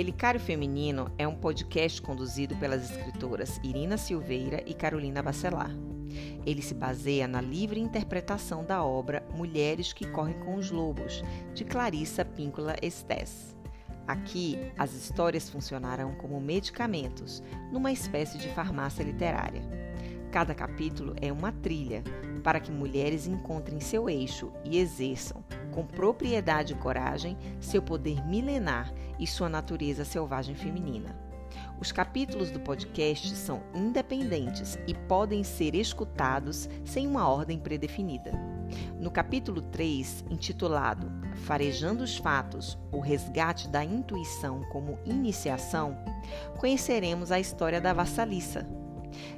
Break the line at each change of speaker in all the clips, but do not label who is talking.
Relicário Feminino é um podcast conduzido pelas escritoras Irina Silveira e Carolina Bacelar. Ele se baseia na livre interpretação da obra Mulheres que Correm com os Lobos, de Clarissa Píncola Estés. Aqui, as histórias funcionarão como medicamentos, numa espécie de farmácia literária. Cada capítulo é uma trilha para que mulheres encontrem seu eixo e exerçam, com propriedade e coragem, seu poder milenar e sua natureza selvagem feminina. Os capítulos do podcast são independentes e podem ser escutados sem uma ordem predefinida. No capítulo 3, intitulado Farejando os Fatos O Resgate da Intuição como Iniciação, conheceremos a história da vassaliça,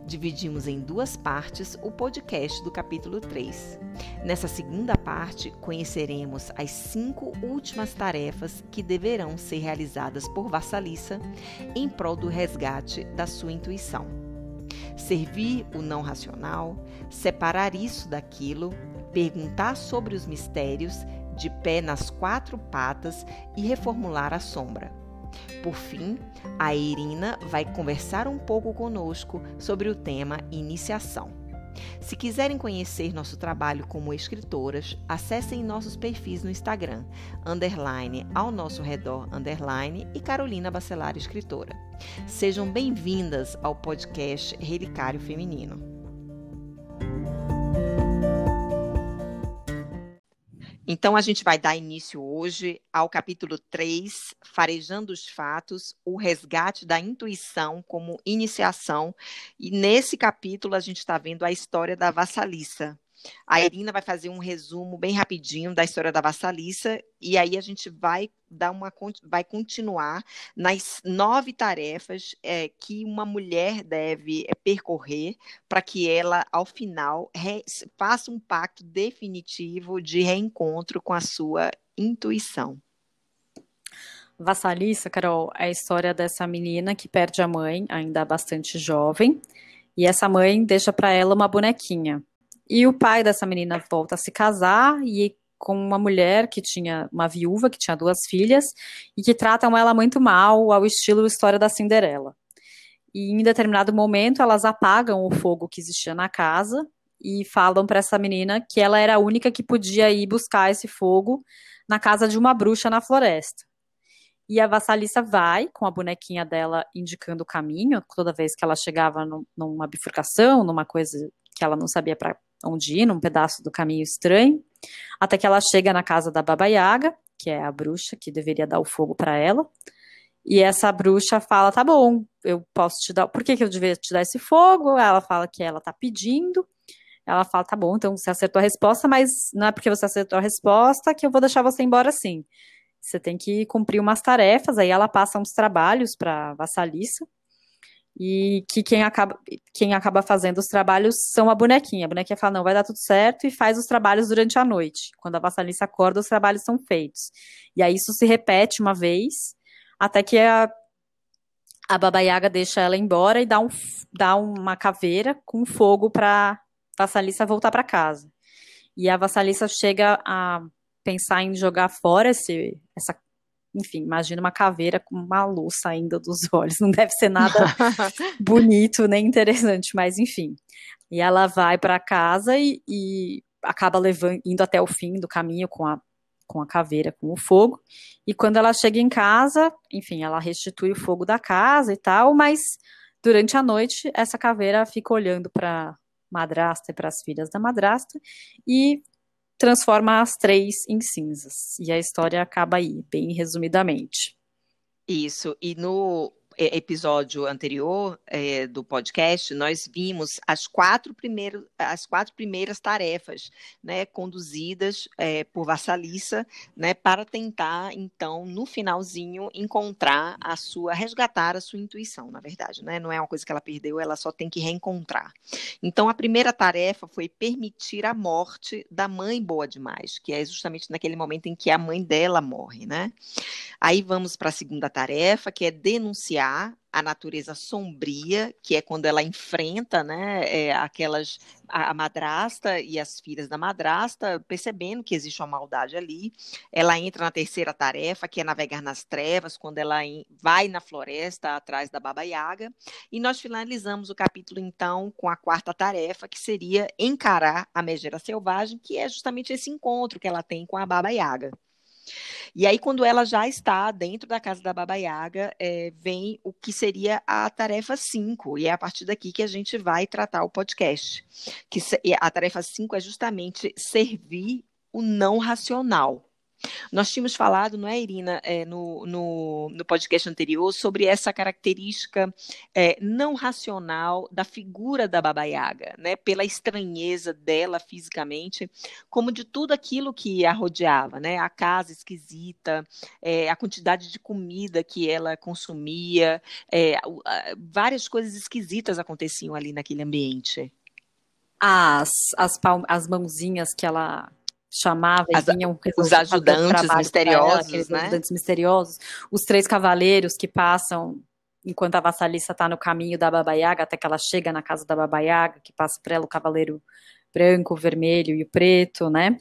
Dividimos em duas partes o podcast do capítulo 3. Nessa segunda parte, conheceremos as cinco últimas tarefas que deverão ser realizadas por Vassalissa em prol do resgate da sua intuição. Servir o não racional, separar isso daquilo, perguntar sobre os mistérios, de pé nas quatro patas e reformular a sombra. Por fim, a Irina vai conversar um pouco conosco sobre o tema iniciação. Se quiserem conhecer nosso trabalho como escritoras, acessem nossos perfis no Instagram, underline ao nosso redor, underline e Carolina Bacelar Escritora. Sejam bem-vindas ao podcast Relicário Feminino. Então, a gente vai dar início hoje ao capítulo 3, Farejando os Fatos, o resgate da intuição como iniciação. E nesse capítulo, a gente está vendo a história da vassaliça. A Irina vai fazer um resumo bem rapidinho da história da Vassalissa e aí a gente vai dar uma vai continuar nas nove tarefas é, que uma mulher deve é, percorrer para que ela, ao final, re, faça um pacto definitivo de reencontro com a sua intuição.
Vassalissa, Carol, é a história dessa menina que perde a mãe, ainda bastante jovem, e essa mãe deixa para ela uma bonequinha. E o pai dessa menina volta a se casar e com uma mulher que tinha uma viúva que tinha duas filhas e que tratam ela muito mal, ao estilo história da Cinderela. E em determinado momento elas apagam o fogo que existia na casa e falam para essa menina que ela era a única que podia ir buscar esse fogo na casa de uma bruxa na floresta. E a vassalissa vai com a bonequinha dela indicando o caminho toda vez que ela chegava no, numa bifurcação, numa coisa que ela não sabia para onde ir, num pedaço do caminho estranho, até que ela chega na casa da Baba Yaga, que é a bruxa que deveria dar o fogo para ela. E essa bruxa fala: tá bom, eu posso te dar. Por que, que eu deveria te dar esse fogo? Ela fala que ela tá pedindo. Ela fala: tá bom, então você acertou a resposta, mas não é porque você acertou a resposta que eu vou deixar você embora assim. Você tem que cumprir umas tarefas. Aí ela passa uns trabalhos para vassalissa e que quem acaba, quem acaba fazendo os trabalhos são a bonequinha. A bonequinha fala, não, vai dar tudo certo, e faz os trabalhos durante a noite. Quando a vassalissa acorda, os trabalhos são feitos. E aí isso se repete uma vez, até que a, a Baba Yaga deixa ela embora e dá, um, dá uma caveira com fogo para a vassalissa voltar para casa. E a vassalissa chega a pensar em jogar fora esse, essa enfim, imagina uma caveira com uma luz saindo dos olhos. Não deve ser nada bonito nem interessante, mas enfim. E ela vai para casa e, e acaba levando, indo até o fim do caminho com a, com a caveira, com o fogo. E quando ela chega em casa, enfim, ela restitui o fogo da casa e tal, mas durante a noite essa caveira fica olhando para madrasta e para as filhas da madrasta e transforma as três em cinzas. E a história acaba aí, bem resumidamente.
Isso. E no episódio anterior é, do podcast, nós vimos as quatro, primeiros, as quatro primeiras tarefas né, conduzidas é, por Vassalissa né, para tentar, então, no finalzinho, encontrar a sua, resgatar a sua intuição, na verdade. Né? Não é uma coisa que ela perdeu, ela só tem que reencontrar. Então, a primeira tarefa foi permitir a morte da mãe boa demais, que é justamente naquele momento em que a mãe dela morre. Né? Aí vamos para a segunda tarefa, que é denunciar desafiar a natureza sombria, que é quando ela enfrenta né, é, aquelas a madrasta e as filhas da madrasta, percebendo que existe uma maldade ali. Ela entra na terceira tarefa, que é navegar nas trevas, quando ela vai na floresta atrás da Baba Yaga. E nós finalizamos o capítulo, então, com a quarta tarefa, que seria encarar a megera selvagem, que é justamente esse encontro que ela tem com a Baba Yaga. E aí, quando ela já está dentro da casa da Baba Yaga, é, vem o que seria a tarefa 5, e é a partir daqui que a gente vai tratar o podcast. Que a tarefa 5 é justamente servir o não racional. Nós tínhamos falado, não é, Irina, é, no, no, no, podcast anterior, sobre essa característica é, não racional da figura da Baba Yaga, né, pela estranheza dela fisicamente, como de tudo aquilo que a rodeava, né, a casa esquisita, é, a quantidade de comida que ela consumia, é, várias coisas esquisitas aconteciam ali naquele ambiente.
As, as, as mãozinhas que ela chamava
As, e vinham os ajudantes misteriosos, ela, né?
ajudantes misteriosos, os três cavaleiros que passam enquanto a vassalissa está no caminho da Baba Yaga, até que ela chega na casa da Baba Yaga, que passa por ela o cavaleiro branco, o vermelho e o preto, né?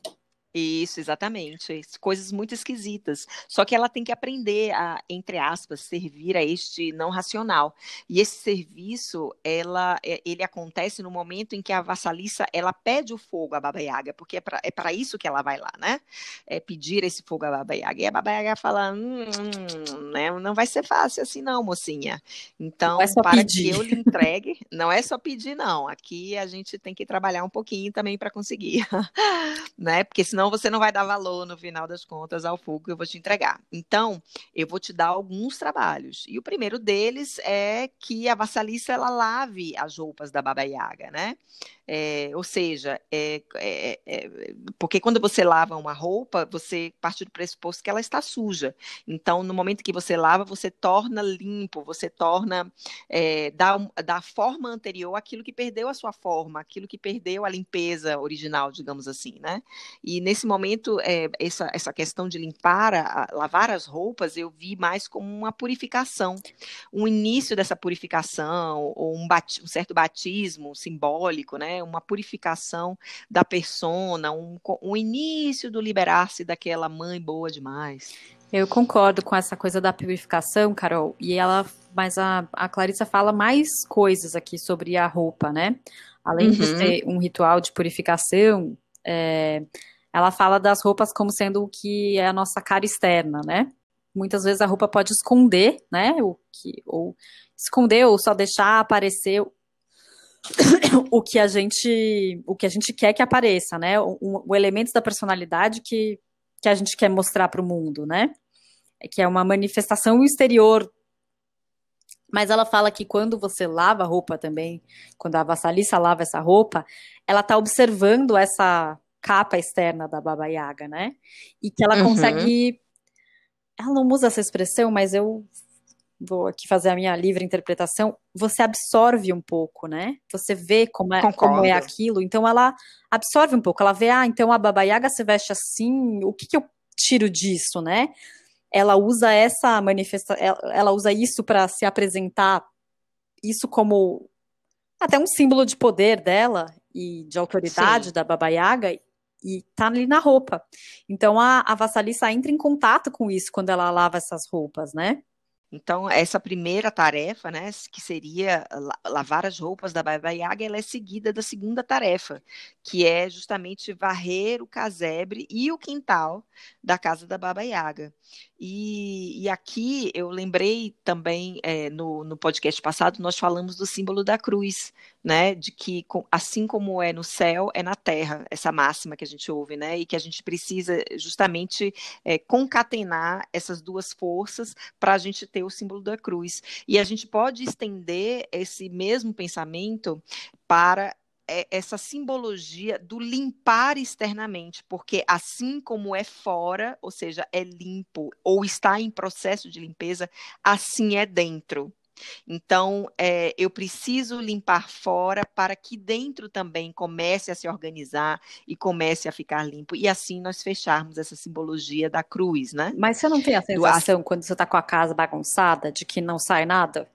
Isso, exatamente. Coisas muito esquisitas. Só que ela tem que aprender a, entre aspas, servir a este não racional. E esse serviço, ela, é, ele acontece no momento em que a vassalissa, ela pede o fogo à Baba Yaga, porque é para é isso que ela vai lá, né? É pedir esse fogo à Baba Yaga. E a Baba Yaga fala, hum, né? não vai ser fácil assim não, mocinha. Então, é para pedir. que eu lhe entregue, não é só pedir não. Aqui a gente tem que trabalhar um pouquinho também para conseguir, né? Porque senão senão você não vai dar valor no final das contas ao fogo que eu vou te entregar. Então, eu vou te dar alguns trabalhos. E o primeiro deles é que a vassalissa ela lave as roupas da Baba Yaga, né? É, ou seja, é, é, é, porque quando você lava uma roupa, você parte do pressuposto que ela está suja. Então, no momento que você lava, você torna limpo, você torna, é, dá, forma anterior àquilo que perdeu a sua forma, aquilo que perdeu a limpeza original, digamos assim, né? E nesse momento, é, essa, essa questão de limpar, a, lavar as roupas, eu vi mais como uma purificação, um início dessa purificação, ou um, bat, um certo batismo simbólico, né? Uma purificação da persona, um, um início do liberar-se daquela mãe boa demais.
Eu concordo com essa coisa da purificação, Carol, e ela, mas a, a Clarissa fala mais coisas aqui sobre a roupa, né? Além uhum. de ser um ritual de purificação, é, ela fala das roupas como sendo o que é a nossa cara externa, né? Muitas vezes a roupa pode esconder, né? O que, ou esconder ou só deixar aparecer o que a gente o que a gente quer que apareça, né? O, o elemento da personalidade que, que a gente quer mostrar para o mundo, né? É que é uma manifestação exterior. Mas ela fala que quando você lava a roupa também, quando a vassalissa lava essa roupa, ela está observando essa capa externa da Baba Yaga, né? E que ela uhum. consegue. Ela não usa essa expressão, mas eu vou aqui fazer a minha livre interpretação. Você absorve um pouco, né? Você vê como é, como é aquilo. Então ela absorve um pouco. Ela vê, ah, então a Baba Yaga se veste assim, o que, que eu tiro disso, né? Ela usa essa manifestação, ela, ela usa isso para se apresentar, isso como até um símbolo de poder dela e de autoridade Sim. da Baba Yaga, e tá ali na roupa. Então a, a vassalissa entra em contato com isso quando ela lava essas roupas, né?
Então, essa primeira tarefa, né, que seria lavar as roupas da Baba Yaga, ela é seguida da segunda tarefa, que é justamente varrer o casebre e o quintal da casa da Baba Yaga. E, e aqui eu lembrei também, é, no, no podcast passado, nós falamos do símbolo da cruz, né? De que assim como é no céu, é na terra, essa máxima que a gente ouve, né? E que a gente precisa justamente é, concatenar essas duas forças para a gente ter o símbolo da cruz. E a gente pode estender esse mesmo pensamento para é essa simbologia do limpar externamente, porque assim como é fora, ou seja, é limpo ou está em processo de limpeza, assim é dentro. Então, é, eu preciso limpar fora para que dentro também comece a se organizar e comece a ficar limpo. E assim nós fecharmos essa simbologia da cruz, né?
Mas você não tem a sensação, quando você está com a casa bagunçada, de que não sai nada?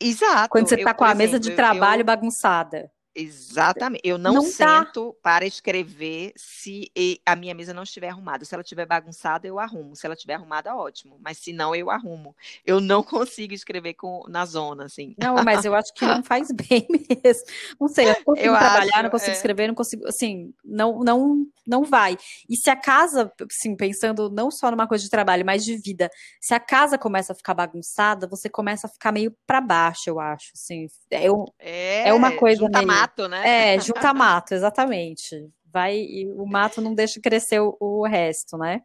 Exato.
Quando você está com a exemplo, mesa de trabalho eu... bagunçada.
Exatamente. Eu não, não sento tá. para escrever se a minha mesa não estiver arrumada. Se ela estiver bagunçada, eu arrumo. Se ela estiver arrumada, ótimo. Mas se não, eu arrumo. Eu não consigo escrever com, na zona, assim.
Não, mas eu acho que não faz bem mesmo. Não sei, eu consigo eu trabalhar, acho, não consigo é... escrever, não consigo, assim, não, não, não vai. E se a casa, assim, pensando não só numa coisa de trabalho, mas de vida, se a casa começa a ficar bagunçada, você começa a ficar meio para baixo, eu acho, assim. É, é, é uma coisa meio
mato, né?
É, junta mato, exatamente. Vai e o mato não deixa crescer o, o resto, né?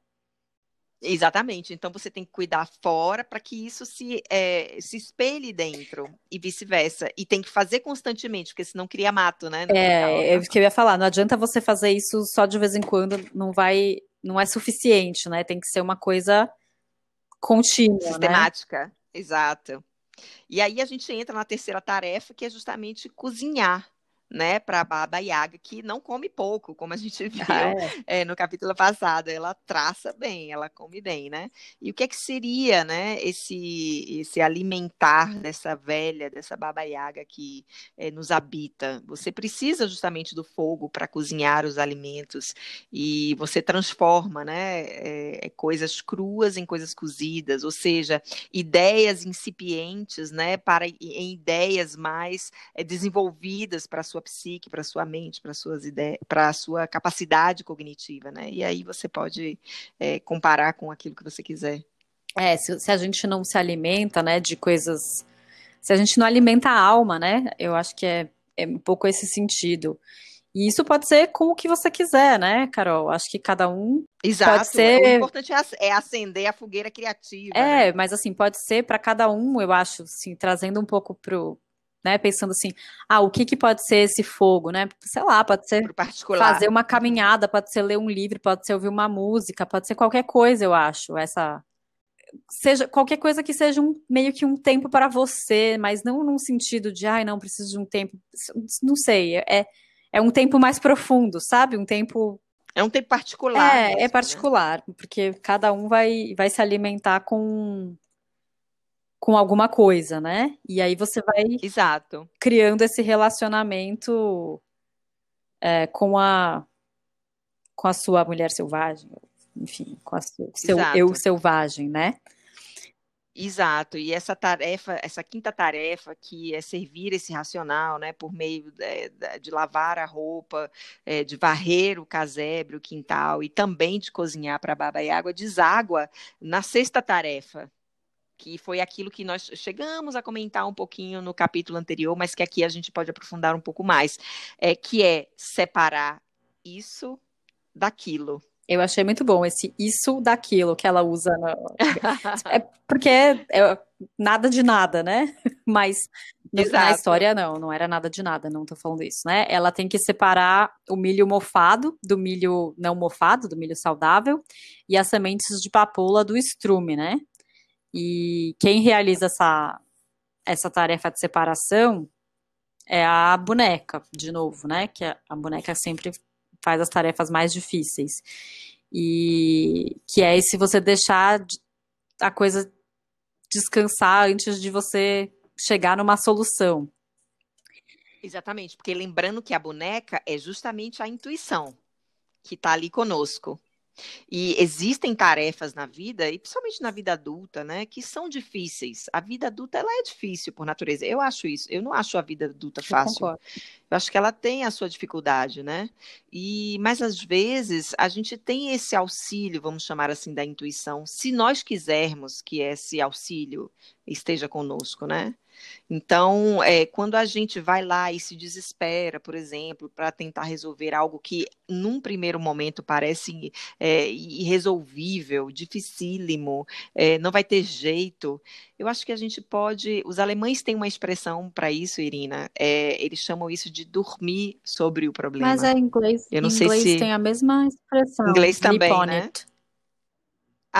Exatamente. Então você tem que cuidar fora para que isso se, é, se espelhe dentro e vice-versa. E tem que fazer constantemente, porque senão cria mato, né?
É, é o que eu ia falar. Não adianta você fazer isso só de vez em quando, não vai, não é suficiente, né? Tem que ser uma coisa contínua, né?
sistemática. Né? Exato. E aí a gente entra na terceira tarefa, que é justamente cozinhar né, para a Baba Yaga, que não come pouco, como a gente viu ah, é. É, no capítulo passado. Ela traça bem, ela come bem, né? E o que é que seria, né, esse, esse alimentar dessa velha, dessa Baba Yaga que é, nos habita? Você precisa justamente do fogo para cozinhar os alimentos e você transforma, né, é, é, coisas cruas em coisas cozidas, ou seja, ideias incipientes, né, para em ideias mais é, desenvolvidas para a sua sua psique, para sua mente, para suas ideias, para a sua capacidade cognitiva, né? E aí você pode é, comparar com aquilo que você quiser.
É, se, se, a gente não se alimenta, né, de coisas, se a gente não alimenta a alma, né? Eu acho que é, é um pouco esse sentido. E isso pode ser com o que você quiser, né, Carol? Acho que cada um
Exato.
pode ser.
O importante é, é acender a fogueira criativa.
É,
né?
mas assim pode ser para cada um. Eu acho, assim, trazendo um pouco pro né? Pensando assim, ah, o que, que pode ser esse fogo, né? Sei lá, pode ser fazer uma caminhada, pode ser ler um livro, pode ser ouvir uma música, pode ser qualquer coisa, eu acho. Essa seja qualquer coisa que seja um meio que um tempo para você, mas não num sentido de, ai, não preciso de um tempo, não sei, é é um tempo mais profundo, sabe? Um tempo
é um tempo particular.
É, mesmo, é né? particular, né? porque cada um vai vai se alimentar com com alguma coisa, né? E aí você vai
Exato.
criando esse relacionamento é, com a com a sua mulher selvagem, enfim, com a seu Exato. eu selvagem, né?
Exato, e essa tarefa, essa quinta tarefa, que é servir esse racional, né, por meio de, de lavar a roupa, é, de varrer o casebre, o quintal, e também de cozinhar para a baba e água, deságua na sexta tarefa, que foi aquilo que nós chegamos a comentar um pouquinho no capítulo anterior, mas que aqui a gente pode aprofundar um pouco mais, é, que é separar isso daquilo.
Eu achei muito bom esse isso daquilo que ela usa. No... é porque é, é, nada de nada, né? Mas no, na história não, não era nada de nada, não tô falando isso, né? Ela tem que separar o milho mofado do milho não mofado, do milho saudável, e as sementes de papoula do estrume, né? E quem realiza essa, essa tarefa de separação é a boneca, de novo, né? Que a boneca sempre faz as tarefas mais difíceis. E que é se você deixar a coisa descansar antes de você chegar numa solução.
Exatamente, porque lembrando que a boneca é justamente a intuição que está ali conosco. E existem tarefas na vida, e principalmente na vida adulta, né, que são difíceis. A vida adulta ela é difícil por natureza. Eu acho isso. Eu não acho a vida adulta fácil. Eu, eu acho que ela tem a sua dificuldade, né? E mas às vezes a gente tem esse auxílio, vamos chamar assim, da intuição, se nós quisermos que esse auxílio esteja conosco, né? Então, é, quando a gente vai lá e se desespera, por exemplo, para tentar resolver algo que, num primeiro momento, parece é, irresolvível, dificílimo, é, não vai ter jeito, eu acho que a gente pode. Os alemães têm uma expressão para isso, Irina. É, eles chamam isso de dormir sobre o problema.
Mas é inglês. Eu não inglês sei se... tem a mesma expressão.
Inglês também, né? It.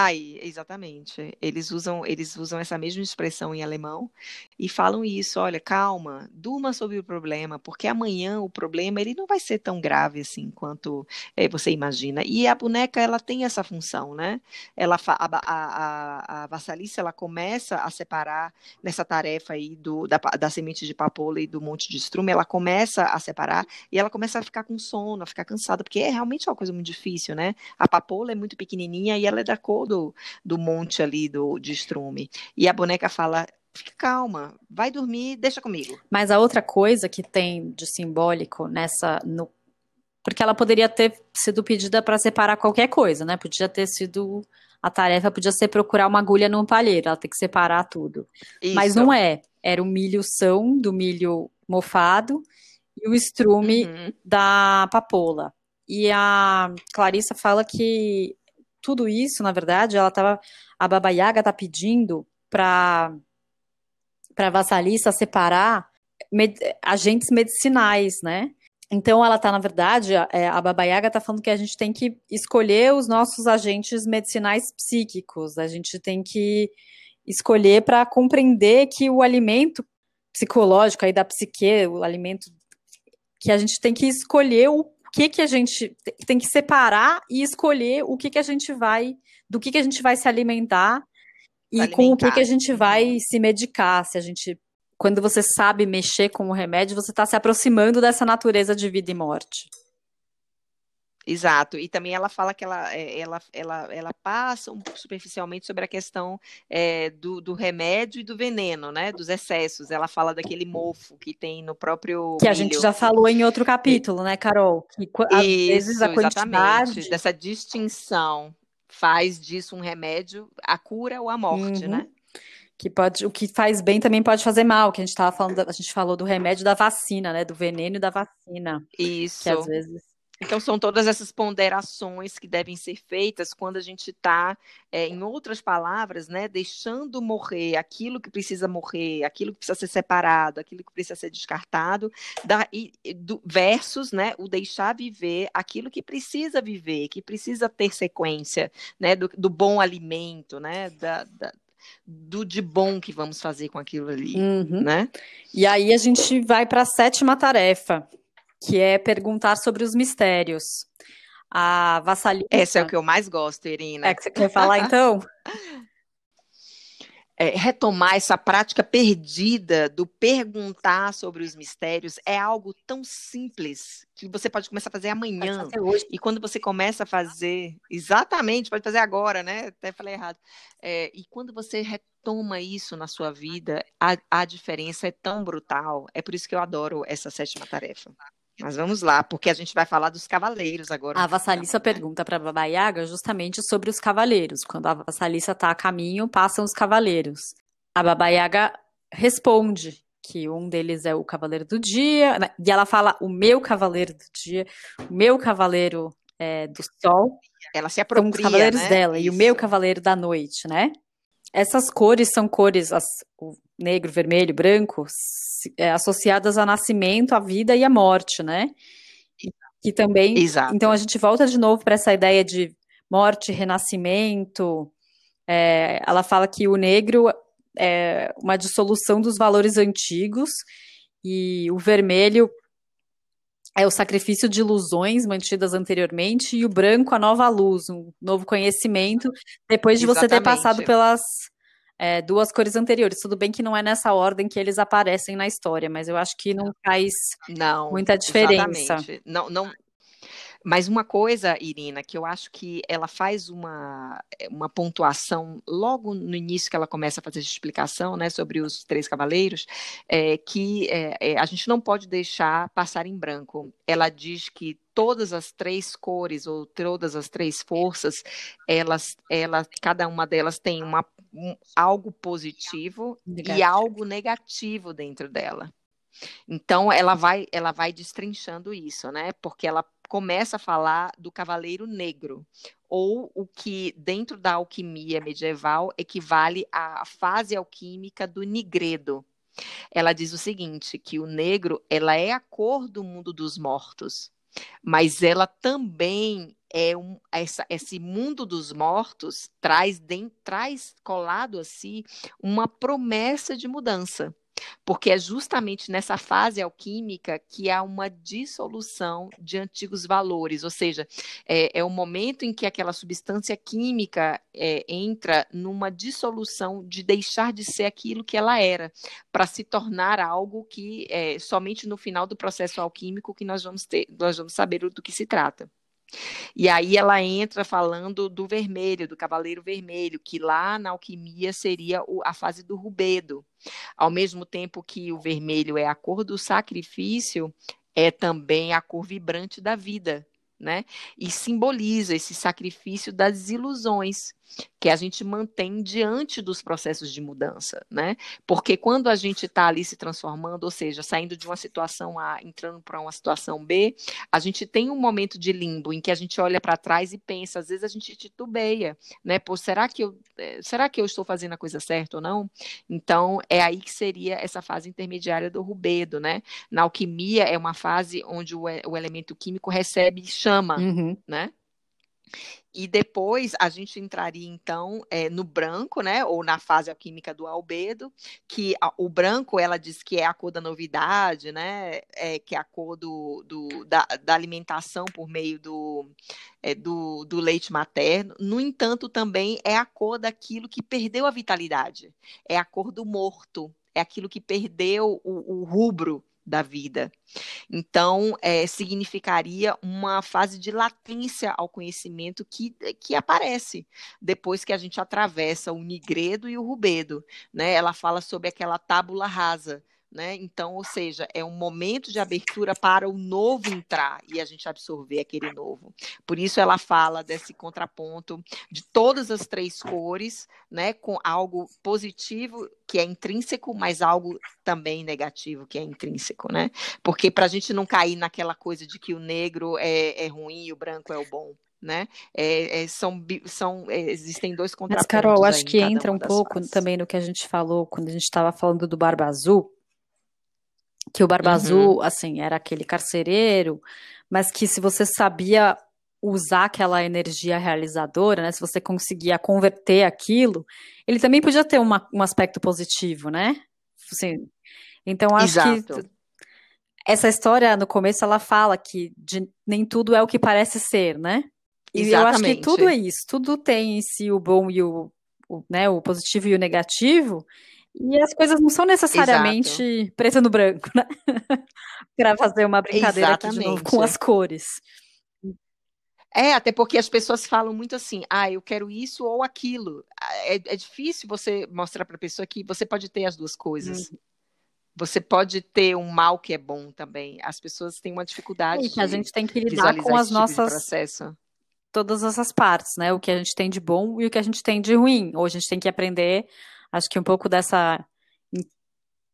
Aí, exatamente. Eles usam, eles usam essa mesma expressão em alemão e falam isso, olha, calma, durma sobre o problema, porque amanhã o problema ele não vai ser tão grave assim quanto é, você imagina. E a boneca ela tem essa função, né? Ela a, a, a, a ela começa a separar nessa tarefa aí do, da, da semente de papoula e do monte de estrume, ela começa a separar e ela começa a ficar com sono, a ficar cansada, porque é realmente uma coisa muito difícil, né? A papoula é muito pequenininha e ela é da cor do, do monte ali do, de estrume. E a boneca fala: fica calma, vai dormir, deixa comigo.
Mas a outra coisa que tem de simbólico nessa. No, porque ela poderia ter sido pedida para separar qualquer coisa, né? Podia ter sido. A tarefa podia ser procurar uma agulha num palheiro, ela tem que separar tudo. Isso. Mas não é. Era o milho são do milho mofado e o estrume uhum. da papoula. E a Clarissa fala que tudo isso, na verdade, ela tava, a Baba Yaga tá pedindo para para Vassalissa separar med, agentes medicinais, né? Então ela tá, na verdade, a, é, a Baba Yaga tá falando que a gente tem que escolher os nossos agentes medicinais psíquicos, a gente tem que escolher para compreender que o alimento psicológico aí da psique, o alimento que a gente tem que escolher o que que a gente tem que separar e escolher o que que a gente vai, do que que a gente vai se alimentar e alimentar. com o que que a gente vai se medicar, se a gente quando você sabe mexer com o remédio, você está se aproximando dessa natureza de vida e morte.
Exato, e também ela fala que ela, é, ela, ela, ela passa um superficialmente sobre a questão é, do, do, remédio e do veneno, né? Dos excessos. Ela fala daquele mofo que tem no próprio.
Que milho. a gente já falou em outro capítulo, né, Carol? Que às Isso, vezes a quantidade. Exatamente,
dessa distinção faz disso um remédio, a cura ou a morte, uhum. né?
que pode, o que faz bem também pode fazer mal, que a gente estava falando, a gente falou do remédio da vacina, né, do veneno e da vacina.
Isso.
Que às vezes
então, são todas essas ponderações que devem ser feitas quando a gente está, é, em outras palavras, né, deixando morrer aquilo que precisa morrer, aquilo que precisa ser separado, aquilo que precisa ser descartado, da, e, do, versus né, o deixar viver aquilo que precisa viver, que precisa ter sequência, né, do, do bom alimento, né, da, da do de bom que vamos fazer com aquilo ali, uhum. né?
E aí a gente vai para a sétima tarefa, que é perguntar sobre os mistérios. A vassalista.
Esse é o que eu mais gosto, Irina.
É que você quer falar então?
É, retomar essa prática perdida do perguntar sobre os mistérios é algo tão simples que você pode começar a fazer amanhã. Fazer hoje. E quando você começa a fazer, exatamente, pode fazer agora, né? Até falei errado. É, e quando você retoma isso na sua vida, a, a diferença é tão brutal. É por isso que eu adoro essa sétima tarefa. Mas vamos lá, porque a gente vai falar dos cavaleiros agora.
A vassalissa pergunta para Baba Yaga justamente sobre os cavaleiros. Quando a vassalissa está a caminho, passam os cavaleiros. A Baba Yaga responde que um deles é o cavaleiro do dia, né, e ela fala o meu cavaleiro do dia, o meu cavaleiro é, do sol.
Ela se apropria,
são os cavaleiros
né?
dela, Isso. e o meu cavaleiro da noite, né? Essas cores são cores, as, o negro, vermelho, branco, é, associadas ao nascimento, à vida e à morte, né? E também.
Exato.
Então a gente volta de novo para essa ideia de morte, renascimento. É, ela fala que o negro é uma dissolução dos valores antigos e o vermelho é o sacrifício de ilusões mantidas anteriormente e o branco a nova luz, um novo conhecimento, depois de Exatamente. você ter passado pelas é, duas cores anteriores. Tudo bem que não é nessa ordem que eles aparecem na história, mas eu acho que não faz não, muita diferença.
Exatamente. Não, não, mas uma coisa, Irina, que eu acho que ela faz uma, uma pontuação logo no início que ela começa a fazer a explicação né, sobre os três cavaleiros, é, que é, é, a gente não pode deixar passar em branco. Ela diz que todas as três cores ou todas as três forças, elas, elas cada uma delas tem uma, um, algo positivo negativo. e algo negativo dentro dela. Então ela vai ela vai destrinchando isso, né? Porque ela começa a falar do cavaleiro negro, ou o que dentro da alquimia medieval equivale à fase alquímica do nigredo. Ela diz o seguinte, que o negro, ela é a cor do mundo dos mortos, mas ela também é um, essa, esse mundo dos mortos traz, traz colado a si uma promessa de mudança porque é justamente nessa fase alquímica que há uma dissolução de antigos valores, ou seja, é, é o momento em que aquela substância química é, entra numa dissolução de deixar de ser aquilo que ela era, para se tornar algo que é, somente no final do processo alquímico que nós vamos ter, nós vamos saber do que se trata. E aí ela entra falando do vermelho, do cavaleiro vermelho, que lá na alquimia seria a fase do rubedo. Ao mesmo tempo que o vermelho é a cor do sacrifício, é também a cor vibrante da vida, né? E simboliza esse sacrifício das ilusões que a gente mantém diante dos processos de mudança, né? Porque quando a gente está ali se transformando, ou seja, saindo de uma situação A, entrando para uma situação B, a gente tem um momento de limbo em que a gente olha para trás e pensa, às vezes a gente titubeia, né? Pô, será que eu, eh, será que eu estou fazendo a coisa certa ou não? Então, é aí que seria essa fase intermediária do rubedo, né? Na alquimia é uma fase onde o, o elemento químico recebe chama, uhum. né? E depois a gente entraria, então, é, no branco, né? Ou na fase alquímica do albedo, que a, o branco, ela diz que é a cor da novidade, né? É, que é a cor do, do da, da, alimentação por meio do, é, do, do leite materno. No entanto, também é a cor daquilo que perdeu a vitalidade. É a cor do morto. É aquilo que perdeu o, o rubro da vida. Então, é, significaria uma fase de latência ao conhecimento que, que aparece depois que a gente atravessa o nigredo e o rubedo. Né? Ela fala sobre aquela tábula rasa, né? Então, ou seja, é um momento de abertura para o novo entrar e a gente absorver aquele novo. Por isso ela fala desse contraponto de todas as três cores, né, com algo positivo que é intrínseco, mas algo também negativo que é intrínseco, né? Porque para a gente não cair naquela coisa de que o negro é, é ruim e o branco é o bom né? É, é, são, são é, existem dois contrapontos.
Mas, Carol, acho que entra um pouco também no que a gente falou quando a gente estava falando do Barba Azul, que o Barba Azul, uhum. assim, era aquele carcereiro, mas que se você sabia usar aquela energia realizadora, né, se você conseguia converter aquilo, ele também podia ter uma, um aspecto positivo, né? Assim, então, acho Exato. que essa história, no começo, ela fala que de, nem tudo é o que parece ser, né? E Exatamente. eu acho que tudo é isso, tudo tem em si o bom e o, o, né, o positivo e o negativo, e as coisas não são necessariamente Exato. preto no branco, né? para fazer uma brincadeira aqui de novo com as cores.
É, até porque as pessoas falam muito assim, ah, eu quero isso ou aquilo. É, é difícil você mostrar para a pessoa que você pode ter as duas coisas. Hum. Você pode ter um mal que é bom também. As pessoas têm uma dificuldade.
E que a gente tem que lidar com as tipo nossas todas essas partes, né? O que a gente tem de bom e o que a gente tem de ruim. Ou a gente tem que aprender Acho que um pouco dessa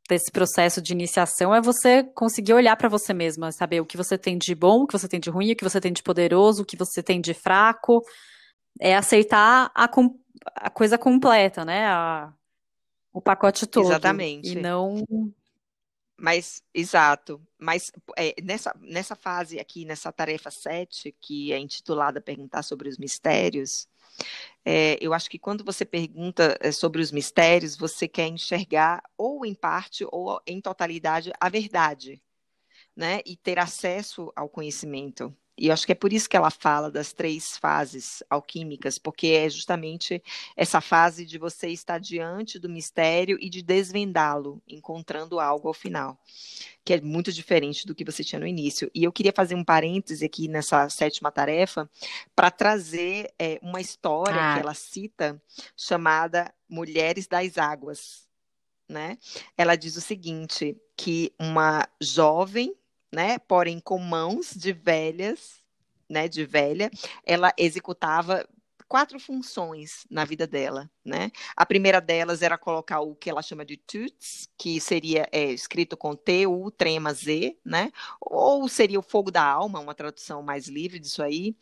desse processo de iniciação é você conseguir olhar para você mesma, saber o que você tem de bom, o que você tem de ruim, o que você tem de poderoso, o que você tem de fraco. É aceitar a, a coisa completa, né? A, o pacote todo.
Exatamente.
E não.
Mas, exato. Mas é, nessa, nessa fase aqui, nessa tarefa 7, que é intitulada Perguntar sobre os Mistérios, é, eu acho que quando você pergunta é, sobre os mistérios, você quer enxergar ou em parte ou em totalidade a verdade, né? E ter acesso ao conhecimento. E eu acho que é por isso que ela fala das três fases alquímicas, porque é justamente essa fase de você estar diante do mistério e de desvendá-lo, encontrando algo ao final, que é muito diferente do que você tinha no início. E eu queria fazer um parêntese aqui nessa sétima tarefa para trazer é, uma história ah. que ela cita chamada Mulheres das Águas. Né? Ela diz o seguinte: que uma jovem né? Porém, com mãos de velhas, né? De velha, ela executava quatro funções na vida dela, né? A primeira delas era colocar o que ela chama de tuts, que seria é, escrito com T, U, trema, Z, né? Ou seria o fogo da alma, uma tradução mais livre disso aí,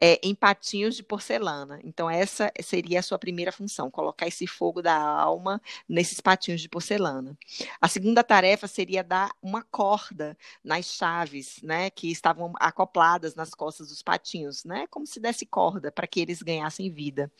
é, em patinhos de porcelana. Então, essa seria a sua primeira função, colocar esse fogo da alma nesses patinhos de porcelana. A segunda tarefa seria dar uma corda nas chaves, né? Que estavam acopladas nas costas dos patinhos, né? Como se desse corda para que eles ganhassem ganhassem vida.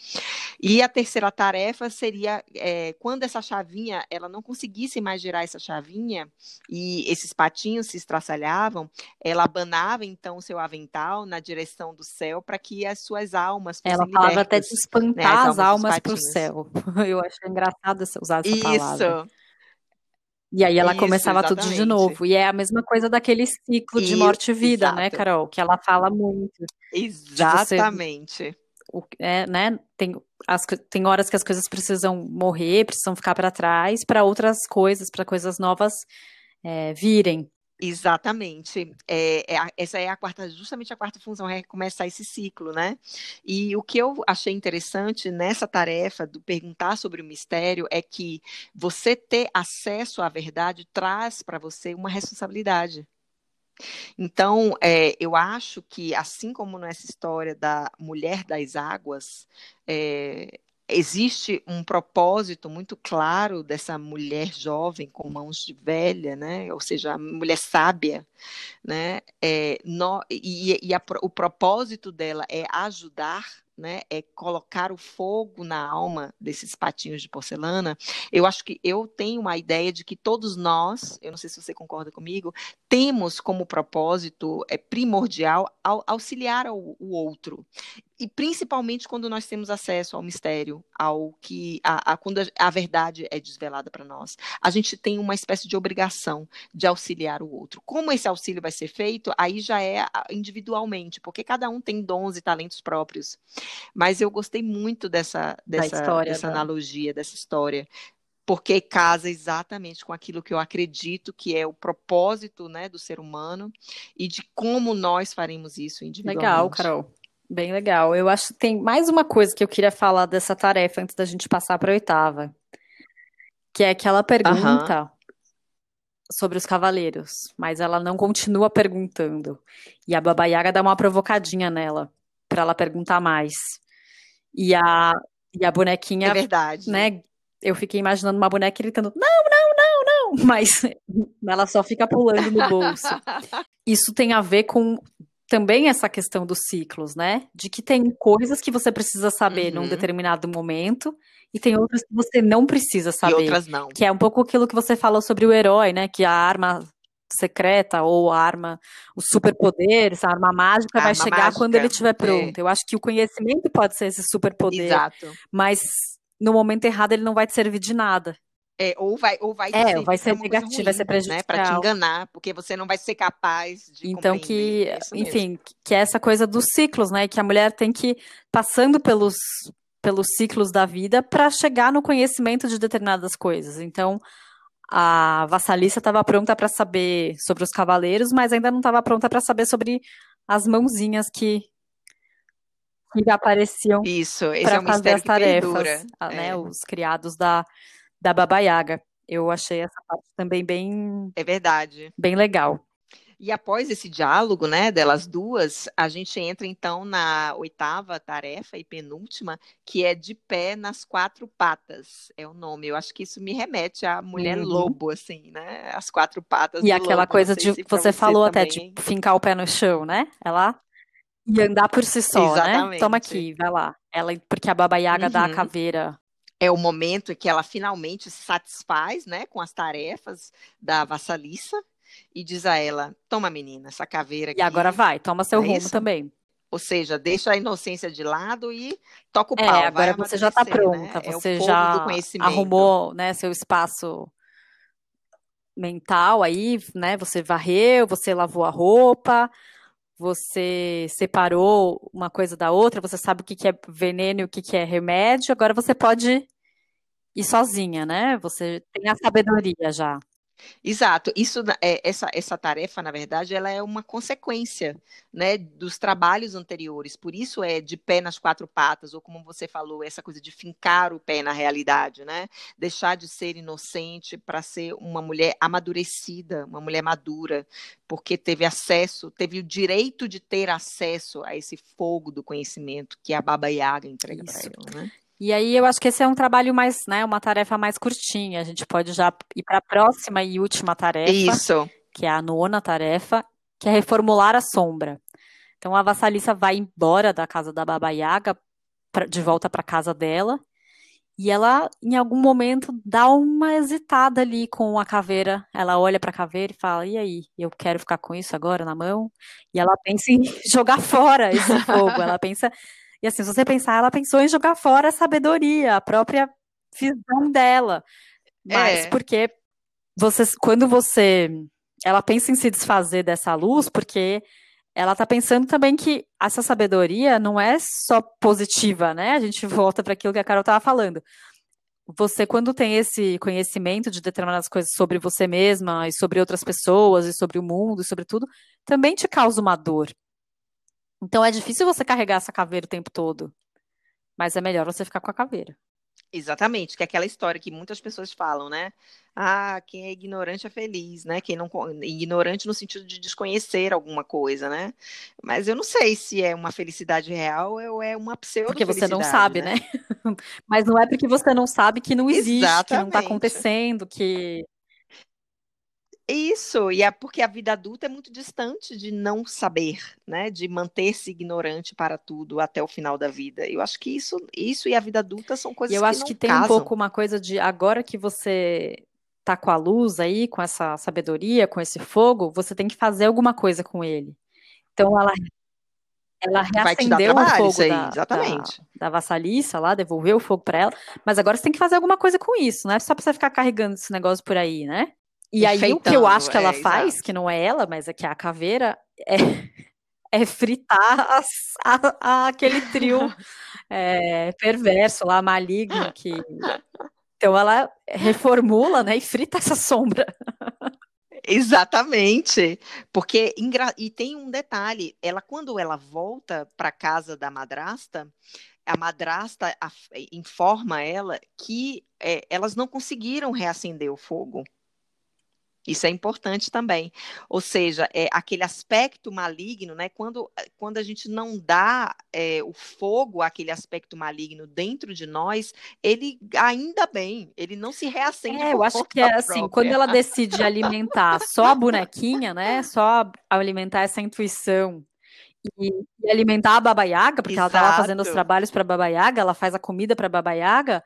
E a terceira tarefa seria é, quando essa chavinha, ela não conseguisse mais girar essa chavinha e esses patinhos se estraçalhavam, ela abanava então o seu avental na direção do céu para que as suas almas
fossem Ela falava libertas, até de né, espantar né, as almas para o céu. Eu achei engraçado usar essa Isso. palavra. E aí ela Isso, começava exatamente. tudo de novo. E é a mesma coisa daquele ciclo de morte e vida, né, Carol? Que ela fala muito.
Exatamente
o, é, né, tem, as, tem horas que as coisas precisam morrer, precisam ficar para trás, para outras coisas, para coisas novas é, virem.
Exatamente. É, é, essa é a quarta, justamente a quarta função, é começar esse ciclo, né? E o que eu achei interessante nessa tarefa do perguntar sobre o mistério é que você ter acesso à verdade traz para você uma responsabilidade. Então, é, eu acho que, assim como nessa história da mulher das águas, é, existe um propósito muito claro dessa mulher jovem com mãos de velha, né? Ou seja, a mulher sábia, né? É, no, e, e a, o propósito dela é ajudar né, é colocar o fogo na alma desses patinhos de porcelana, eu acho que eu tenho uma ideia de que todos nós, eu não sei se você concorda comigo, temos como propósito é, primordial auxiliar o outro e principalmente quando nós temos acesso ao mistério, ao que a, a quando a, verdade é desvelada para nós, a gente tem uma espécie de obrigação de auxiliar o outro. Como esse auxílio vai ser feito, aí já é individualmente, porque cada um tem dons e talentos próprios. Mas eu gostei muito dessa dessa, história, dessa analogia, dessa história, porque casa exatamente com aquilo que eu acredito que é o propósito né, do ser humano e de como nós faremos isso individualmente.
Legal, Carol. Bem legal. Eu acho que tem mais uma coisa que eu queria falar dessa tarefa antes da gente passar para a oitava, que é aquela pergunta uhum. sobre os cavaleiros, mas ela não continua perguntando. E a Baba Yaga dá uma provocadinha nela, para ela perguntar mais. E a, e a bonequinha.
É verdade.
Né, eu fiquei imaginando uma boneca gritando: não, não, não, não! Mas ela só fica pulando no bolso. Isso tem a ver com também essa questão dos ciclos, né? De que tem coisas que você precisa saber uhum. num determinado momento e tem outras que você não precisa saber.
E outras não.
Que é um pouco aquilo que você falou sobre o herói, né? Que a arma secreta ou a arma, o superpoder, essa arma mágica a vai arma chegar mágica, quando ele estiver é. pronto. É. Eu acho que o conhecimento pode ser esse superpoder. Exato. Mas no momento errado ele não vai te servir de nada.
É, ou vai, ou vai
é, ser, vai ser negativo, ruim, vai ser prejudicial. Né,
para te enganar, porque você não vai ser capaz de
Então que, enfim, que é essa coisa dos ciclos, né, que a mulher tem que ir passando pelos pelos ciclos da vida para chegar no conhecimento de determinadas coisas. Então, a vassalissa estava pronta para saber sobre os cavaleiros, mas ainda não estava pronta para saber sobre as mãozinhas que que apareciam para é um fazer as tarefas, né, é. os criados da da Baba Yaga. Eu achei essa parte também bem.
É verdade.
Bem legal.
E após esse diálogo, né, delas duas, a gente entra então na oitava tarefa e penúltima, que é de pé nas quatro patas. É o nome. Eu acho que isso me remete à mulher uhum. lobo, assim, né? As quatro patas.
E aquela lobo. coisa de você, você falou também... até de fincar o pé no chão, né? Ela e andar por si só, né? Exatamente. né? Toma aqui, vai lá. Ela, porque a Baba Yaga uhum. dá a uhum. caveira
é o momento em que ela finalmente se satisfaz né, com as tarefas da vassaliça e diz a ela: Toma, menina, essa caveira aqui.
E agora vai, toma seu é rumo isso? também.
Ou seja, deixa a inocência de lado e toca o
é,
pau.
É, agora você já está pronta, né? você é já arrumou né, seu espaço mental aí, né? Você varreu, você lavou a roupa, você separou uma coisa da outra, você sabe o que, é veneno e o que, é remédio, agora você pode ir sozinha, né? Você tem a sabedoria já.
Exato. Isso, é, essa, essa tarefa, na verdade, ela é uma consequência, né, dos trabalhos anteriores. Por isso é de pé nas quatro patas, ou como você falou, essa coisa de fincar o pé na realidade, né? Deixar de ser inocente para ser uma mulher amadurecida, uma mulher madura, porque teve acesso, teve o direito de ter acesso a esse fogo do conhecimento que a Baba Yaga entrega para ela, né?
E aí eu acho que esse é um trabalho mais, né, uma tarefa mais curtinha. A gente pode já ir para a próxima e última tarefa.
Isso.
Que é a nona tarefa, que é reformular a sombra. Então a vassalissa vai embora da casa da Baba Yaga pra, de volta para casa dela. E ela, em algum momento, dá uma hesitada ali com a caveira. Ela olha para a caveira e fala: E aí, eu quero ficar com isso agora na mão? E ela pensa em jogar fora esse fogo. Ela pensa e assim, se você pensar, ela pensou em jogar fora a sabedoria, a própria visão dela. Mas é. porque você, quando você. Ela pensa em se desfazer dessa luz, porque ela está pensando também que essa sabedoria não é só positiva, né? A gente volta para aquilo que a Carol estava falando. Você, quando tem esse conhecimento de determinadas coisas sobre você mesma e sobre outras pessoas e sobre o mundo e sobre tudo, também te causa uma dor. Então é difícil você carregar essa caveira o tempo todo. Mas é melhor você ficar com a caveira.
Exatamente, que é aquela história que muitas pessoas falam, né? Ah, quem é ignorante é feliz, né? Quem não ignorante no sentido de desconhecer alguma coisa, né? Mas eu não sei se é uma felicidade real ou é uma pseudo
Porque você não sabe, né? né? Mas não é porque você não sabe que não existe, Exatamente. que não está acontecendo, que
isso, e é porque a vida adulta é muito distante de não saber, né? De manter-se ignorante para tudo até o final da vida. Eu acho que isso, isso e a vida adulta são coisas
eu
que
acho que tem
casam.
um pouco uma coisa de agora que você tá com a luz aí, com essa sabedoria, com esse fogo, você tem que fazer alguma coisa com ele. Então ela ela reacendeu o fogo aí, da, exatamente. Da, da vassaliça lá, devolveu o fogo para ela, mas agora você tem que fazer alguma coisa com isso, não é só para você ficar carregando esse negócio por aí, né? E aí o que eu acho que ela é, faz, exato. que não é ela, mas é que é a caveira, é, é fritar as, a, a, aquele trio é, perverso lá, maligno, que... Então ela reformula, né, e frita essa sombra.
Exatamente, porque e tem um detalhe, ela quando ela volta para casa da madrasta, a madrasta informa ela que é, elas não conseguiram reacender o fogo. Isso é importante também. Ou seja, é aquele aspecto maligno, né? Quando, quando a gente não dá é, o fogo àquele aspecto maligno dentro de nós, ele ainda bem, ele não se reacende.
É, eu acho que é assim, quando ela decide alimentar só a bonequinha, né? Só alimentar essa intuição e, e, alimentar a Baba Yaga, porque Exato. ela tá lá fazendo os trabalhos para Baba Yaga, ela faz a comida para Baba Yaga,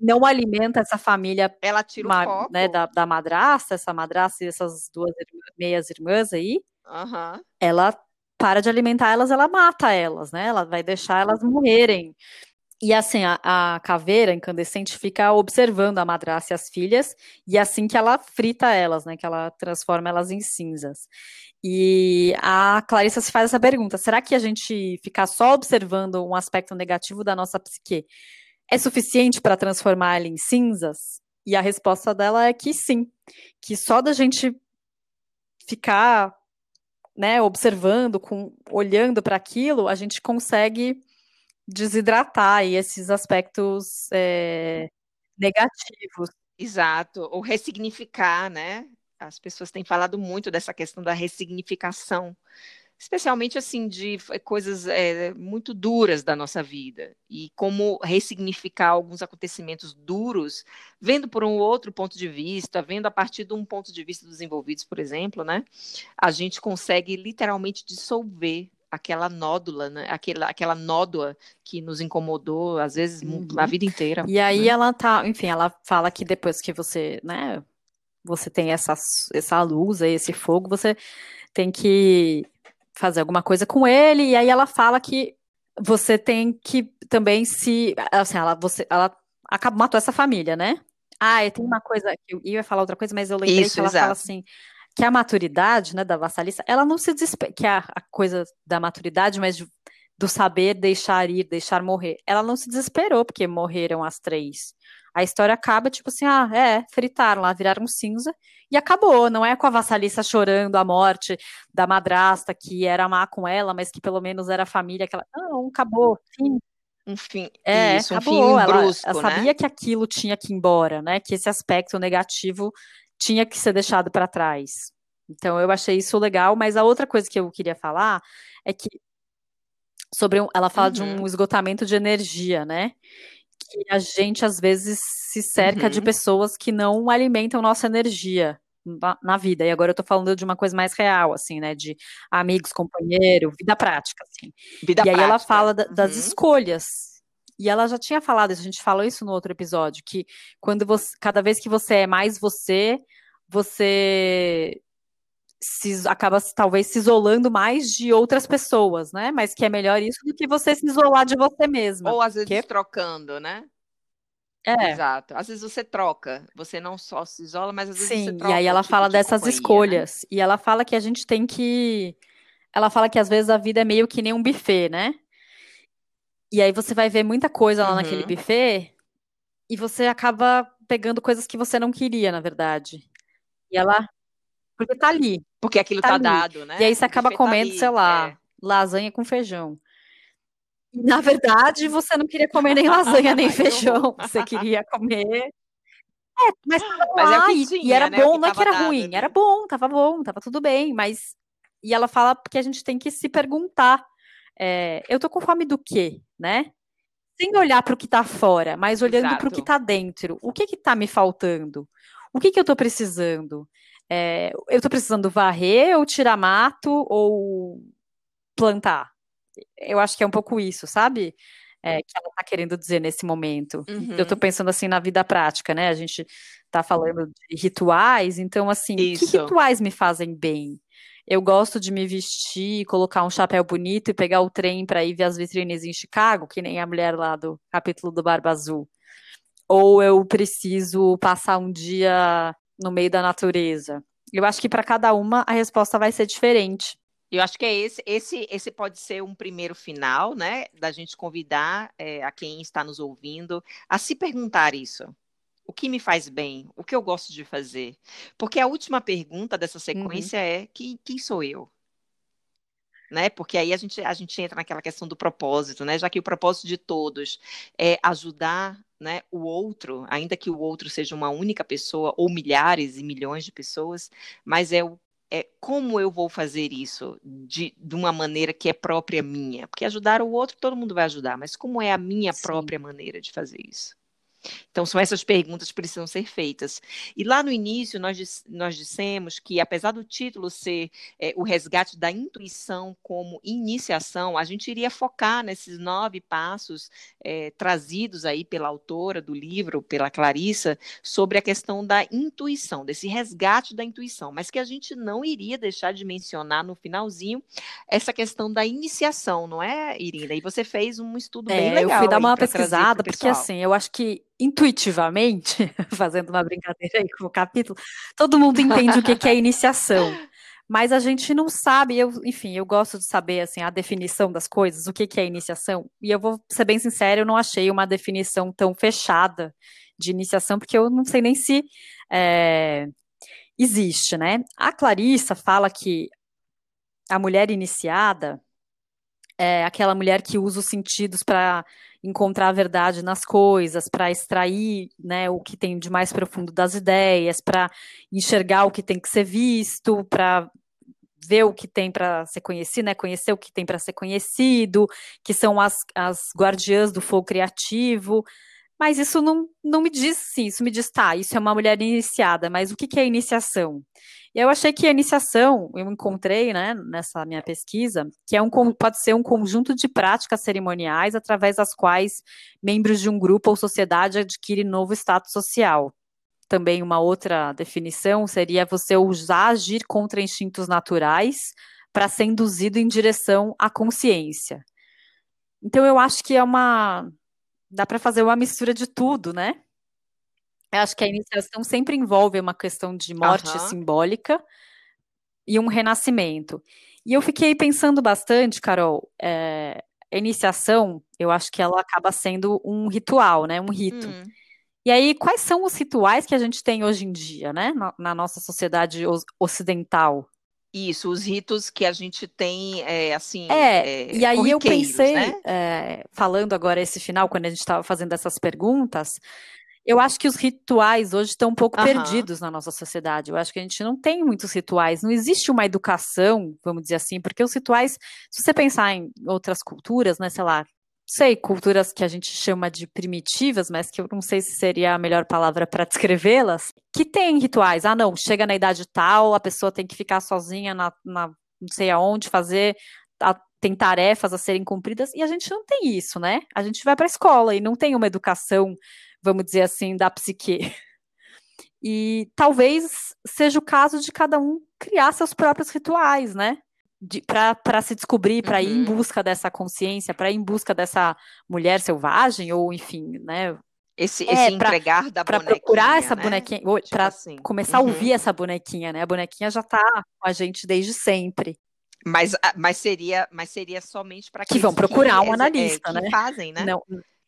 não alimenta essa família
ela tira o foco.
Né, da, da madrasta, essa madrasta e essas duas meias irmãs aí,
uhum.
ela para de alimentar elas, ela mata elas, né? Ela vai deixar elas morrerem. E assim, a, a, caveira incandescente fica observando a madrasta e as filhas, e é assim que ela frita elas, né? Que ela transforma elas em cinzas. E a Clarissa se faz essa pergunta: será que a gente ficar só observando um aspecto negativo da nossa psique é suficiente para transformar ela em cinzas? E a resposta dela é que sim, que só da gente ficar, né, observando, com, olhando para aquilo, a gente consegue desidratar esses aspectos é, negativos.
Exato, ou ressignificar, né? As pessoas têm falado muito dessa questão da ressignificação especialmente assim de coisas é, muito duras da nossa vida e como ressignificar alguns acontecimentos duros, vendo por um outro ponto de vista, vendo a partir de um ponto de vista dos envolvidos, por exemplo, né? A gente consegue literalmente dissolver aquela nódula, né? aquela, aquela nódoa que nos incomodou, às vezes, uhum. a vida inteira.
E aí né? ela tá, enfim, ela fala que depois que você, né, você tem essa, essa luz esse fogo, você tem que fazer alguma coisa com ele, e aí ela fala que você tem que também se. Assim, ela, você, ela acaba, matou essa família, né? Ah, e tem uma coisa, eu ia falar outra coisa, mas eu lembrei Isso, que ela exato. fala assim, que a maturidade, né, da vassalista, ela não se despe... que a, a coisa da maturidade, mas de, do saber deixar ir, deixar morrer. Ela não se desesperou porque morreram as três. A história acaba tipo assim, ah, é, fritaram lá, viraram cinza e acabou. Não é com a vassalissa chorando a morte da madrasta que era má com ela, mas que pelo menos era a família que ela. Não, acabou. Fim.
Um fim,
É,
isso, um
acabou.
fim
Ela,
brusco,
ela
né?
sabia que aquilo tinha que ir embora, né? Que esse aspecto negativo tinha que ser deixado para trás. Então eu achei isso legal, mas a outra coisa que eu queria falar é que sobre um- ela fala de um
Uhum.
esgotamento de energia, né? Que a gente às vezes se cerca de
Uhum.
pessoas que não alimentam nossa energia na, na vida. E agora eu tô falando de uma coisa mais real, assim, né? De amigos, companheiro, vida prática, assim.
Vida
E aí ela
prática.
fala da- das
Uhum.
escolhas. E ela já tinha falado isso, a gente falou isso no outro episódio, que quando você, cada vez que você é mais você, você se acaba se- talvez se isolando mais de outras pessoas, né? Mas que é melhor isso do que você se isolar de você mesma.
Ou às vezes
Que-
trocando, né?
É,
Exato. Às vezes você troca. Você não só se isola, mas às vezes você
sim.
troca
E aí ela
tipo
fala
de
dessas
né?
escolhas. E ela fala que a gente tem que. Ela fala que às vezes a vida é meio que nem um buffet, né? E aí você vai ver muita coisa lá naquele
Uhum.
buffet e você acaba pegando coisas que você não queria, na verdade. E ela. Porque tá ali.
Porque aquilo
Tá
tá dado, né?
E aí você acaba
tá
comendo, sei lá,
é.
lasanha com feijão. Na verdade, você não queria comer nem lasanha nem feijão. Você queria comer. É, mas tava
Mas é o
lá
que
e, e
tinha,
era
né? É
bom, não é que era
dado
ruim,
ali.
era bom, tava bom, tava tudo bem, mas. E ela fala que a gente tem que se perguntar: é, eu tô com fome do quê, né? Sem olhar para o que tá fora, mas olhando para o que tá dentro. O que que tá me faltando? O que que eu tô precisando? É, eu tô precisando varrer ou tirar mato ou plantar? Eu acho que é um pouco isso, sabe? É, que ela tá querendo dizer nesse momento. Eu tô
Uhum.
pensando assim na vida prática, né? A gente tá falando de rituais, então assim, que
Isso.
rituais me fazem bem? Eu gosto de me vestir, colocar um chapéu bonito e pegar o trem para ir ver as vitrines em Chicago, que nem a mulher lá do capítulo do Barba Azul. Ou eu preciso passar um dia no meio da natureza. Eu acho que para cada uma a resposta vai ser diferente.
Eu acho que é esse, esse, esse pode ser um primeiro final, né? Da gente convidar é, a quem está nos ouvindo a se perguntar isso. O que me faz bem? O que eu gosto de fazer? Porque a última pergunta dessa
Uhum.
sequência é: quem, quem sou eu? Né? Porque aí a gente, a gente entra naquela questão do propósito, né? Já que o propósito de todos é ajudar né, o outro, ainda que o outro seja uma única pessoa ou milhares e milhões de pessoas, mas é o é como eu vou fazer isso de, de uma maneira que é própria minha. Porque ajudar o outro, todo mundo vai ajudar, mas como é a minha
Sim.
própria maneira de fazer isso? Então, são essas perguntas que precisam ser feitas. E lá no início, nós, nós dissemos que, apesar do título ser é, o resgate da intuição como iniciação, a gente iria focar nesses nove passos é, trazidos aí pela autora do livro, pela Clarissa, sobre a questão da intuição, desse resgate da intuição, mas que a gente não iria deixar de mencionar no finalzinho essa questão da iniciação, não é, Irina? E você fez um estudo bem
É,
legal
eu fui dar uma pesquisada, porque assim, eu acho que intuitivamente, fazendo uma brincadeira aí com o capítulo, todo mundo entende o que que é iniciação. Mas a gente não sabe, eu, enfim, eu gosto de saber assim a definição das coisas, o que que é iniciação. E eu vou ser bem sincera, eu não achei uma definição tão fechada de iniciação, porque eu não sei nem se é, existe, né? A Clarissa fala que a mulher iniciada é aquela mulher que usa os sentidos para encontrar a verdade nas coisas, para extrair né, o que tem de mais profundo das ideias, para enxergar o que tem que ser visto, para ver o que tem para ser conhecido, né, conhecer o que tem para ser conhecido, que são as, as guardiãs do fogo criativo. Mas isso não, não me diz, sim, isso me diz, tá, isso é uma mulher iniciada, mas o que, que é iniciação? E eu achei que a iniciação, eu encontrei, né, nessa minha pesquisa, que é um, pode ser um conjunto de práticas cerimoniais através das quais membros de um grupo ou sociedade adquirem novo status social. Também uma outra definição seria você usar agir contra instintos naturais para ser induzido em direção à consciência. Então eu acho que é uma dá para fazer uma mistura de tudo, né? Eu acho que a iniciação sempre envolve uma questão de morte
Aham.
simbólica e um renascimento. E eu fiquei pensando bastante, Carol, é, a iniciação, eu acho que ela acaba sendo um ritual, né? Um rito.
Hum.
E aí, quais são os rituais que a gente tem hoje em dia, né? Na, na nossa sociedade ocidental?
Isso, os ritos que a gente tem, é, assim.
É,
é,
e aí eu pensei,
né?
falando agora esse final, quando a gente estava fazendo essas perguntas, eu acho que os rituais hoje estão um pouco
Aham.
perdidos na nossa sociedade. Eu acho que a gente não tem muitos rituais, não existe uma educação, vamos dizer assim, porque os rituais, se você pensar em outras culturas, né, sei lá, sei, culturas que a gente chama de primitivas, mas que eu não sei se seria a melhor palavra para descrevê-las, que tem rituais. Ah, não, chega na idade tal, a pessoa tem que ficar sozinha na, na não sei aonde, fazer, a- tem tarefas a serem cumpridas, e a gente não tem isso, né? A gente vai para a escola e não tem uma educação, vamos dizer assim, da psique. E talvez seja o caso de cada um criar seus próprios rituais, né? Para se descobrir, para ir em
Uhum.
busca dessa consciência, para ir em busca dessa mulher selvagem, ou enfim, né?
Esse,
É,
esse
pra-
entregar da
Para
bonequinha,
procurar essa
né?
bonequinha,
Tipo
para
assim.
começar a
Uhum.
ouvir essa bonequinha, né? A bonequinha já tá com a gente desde sempre.
Mas, ah, mas seria, mas seria somente para
Que vão procurar um analista,
que
né?
fazem, né?
Não,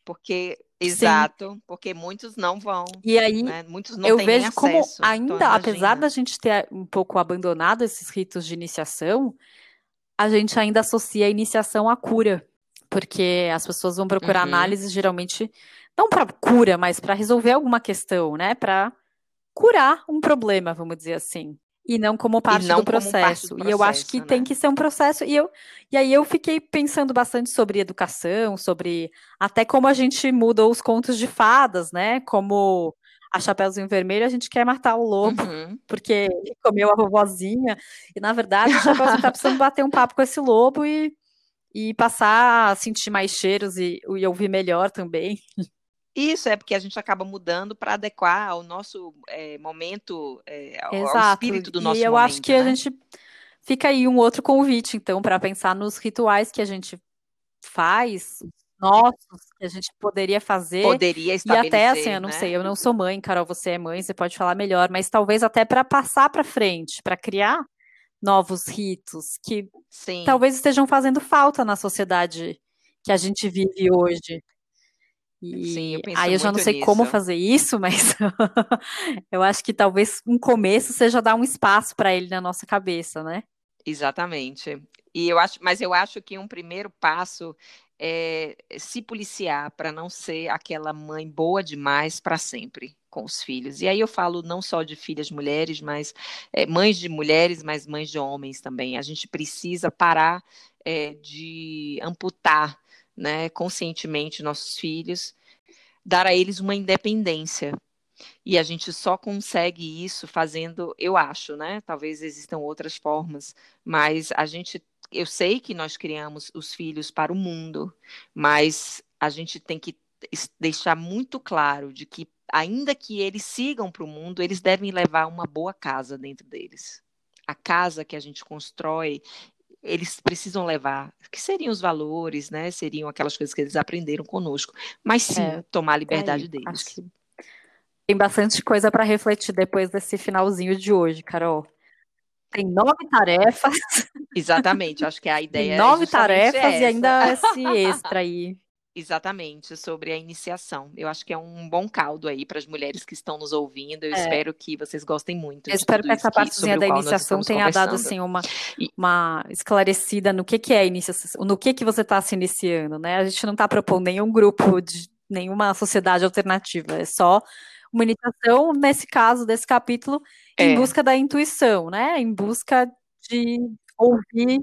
Porque, exato, porque muitos não vão,
e aí
né? Muitos não
eu
têm
vejo como
acesso. Então,
ainda, apesar
imagina.
da gente ter um pouco abandonado esses ritos de iniciação, a gente ainda associa a iniciação à cura, porque as pessoas vão procurar
Uhum.
análise geralmente não para cura, mas para resolver alguma questão, né? Para curar um problema, vamos dizer assim. E não como parte,
não
do,
como parte
processo.
do
E eu acho que
processo,
tem
né?
que ser um processo. E, eu, e aí eu fiquei pensando bastante sobre educação, sobre até como a gente muda os contos de fadas, né? Como a Chapeuzinho Vermelho, a gente quer matar o lobo
Uhum.
porque ele comeu a vovozinha. E na verdade, o Chapeuzinho tá precisando bater um papo com esse lobo e, e passar a sentir mais cheiros e, e ouvir melhor também.
Isso é porque a gente acaba mudando para adequar ao nosso é, momento, é, ao, espírito do
e
nosso
eu
momento,
acho que a
né?
gente fica aí um outro convite, então, para pensar nos rituais que a gente faz, nossos, que a gente poderia fazer.
Poderia
E
estabelecer,
até assim, eu não
né?
sei, eu não sou mãe, Carol, você é mãe, você pode falar melhor, mas talvez até para passar para frente, para criar novos ritos que
Sim.
talvez estejam fazendo falta na sociedade que a gente vive hoje. E
Sim, eu
aí eu já não sei como
nisso.
fazer isso, mas eu acho que talvez um começo seja dar um espaço para ele na nossa cabeça, né?
Exatamente. E eu acho, mas eu acho que um primeiro passo é se policiar para não ser aquela mãe boa demais para sempre com os filhos. E aí eu falo não só de filhas mulheres, mas é, mães de mulheres, mas mães de homens também. A gente precisa parar é, de amputar, né, conscientemente nossos filhos, dar a eles uma independência. E a gente só consegue isso fazendo, eu acho, né? Talvez existam outras formas, mas a gente, eu sei que nós criamos os filhos para o mundo, mas a gente tem que deixar muito claro de que, ainda que eles sigam para o mundo, eles devem levar uma boa casa dentro deles. A casa que a gente constrói, eles precisam levar, que seriam os valores, né? Seriam aquelas coisas que eles aprenderam conosco, mas sim
É,
tomar a
Aí,
liberdade
acho
deles.
tem bastante coisa para refletir depois desse finalzinho de hoje, Carol. Tem nove tarefas,
Exatamente, acho que a
tem
ideia é
nove
justamente
tarefas e
essa.
ainda esse extra aí.
Exatamente, sobre a iniciação. Eu acho que é um bom caldo aí para as mulheres que estão nos ouvindo. Eu
É.
espero que vocês gostem muito
Eu espero que essa partezinha da iniciação tenha dado assim uma, uma esclarecida no que, que é a iniciação, no que, que você está se iniciando, né? A gente não está propondo nenhum grupo de nenhuma sociedade alternativa, é só uma iniciação, nesse caso, desse capítulo, em
É,
busca da intuição, né? Em busca de ouvir.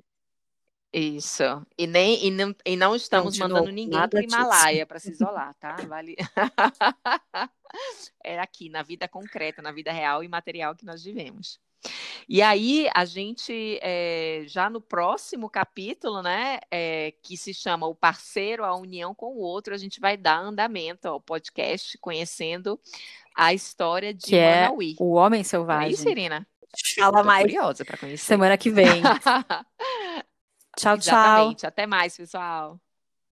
Isso. E, nem, e, não, e não estamos mandando
novo,
ninguém para o. Himalaia para se isolar, tá? Vale. É aqui, na vida concreta, na vida real e material que nós vivemos. E aí, a gente, é, já no próximo capítulo, né, é, que se chama O Parceiro, a União com o Outro, a gente vai dar andamento ao podcast conhecendo a história de
Que é
Manauí.
o Homem
é isso,
Selvagem.
Irina?
Fala
Tô
mais
curiosa para conhecer.
semana que vem. Tchau, tchau.
Exatamente. Até mais, pessoal.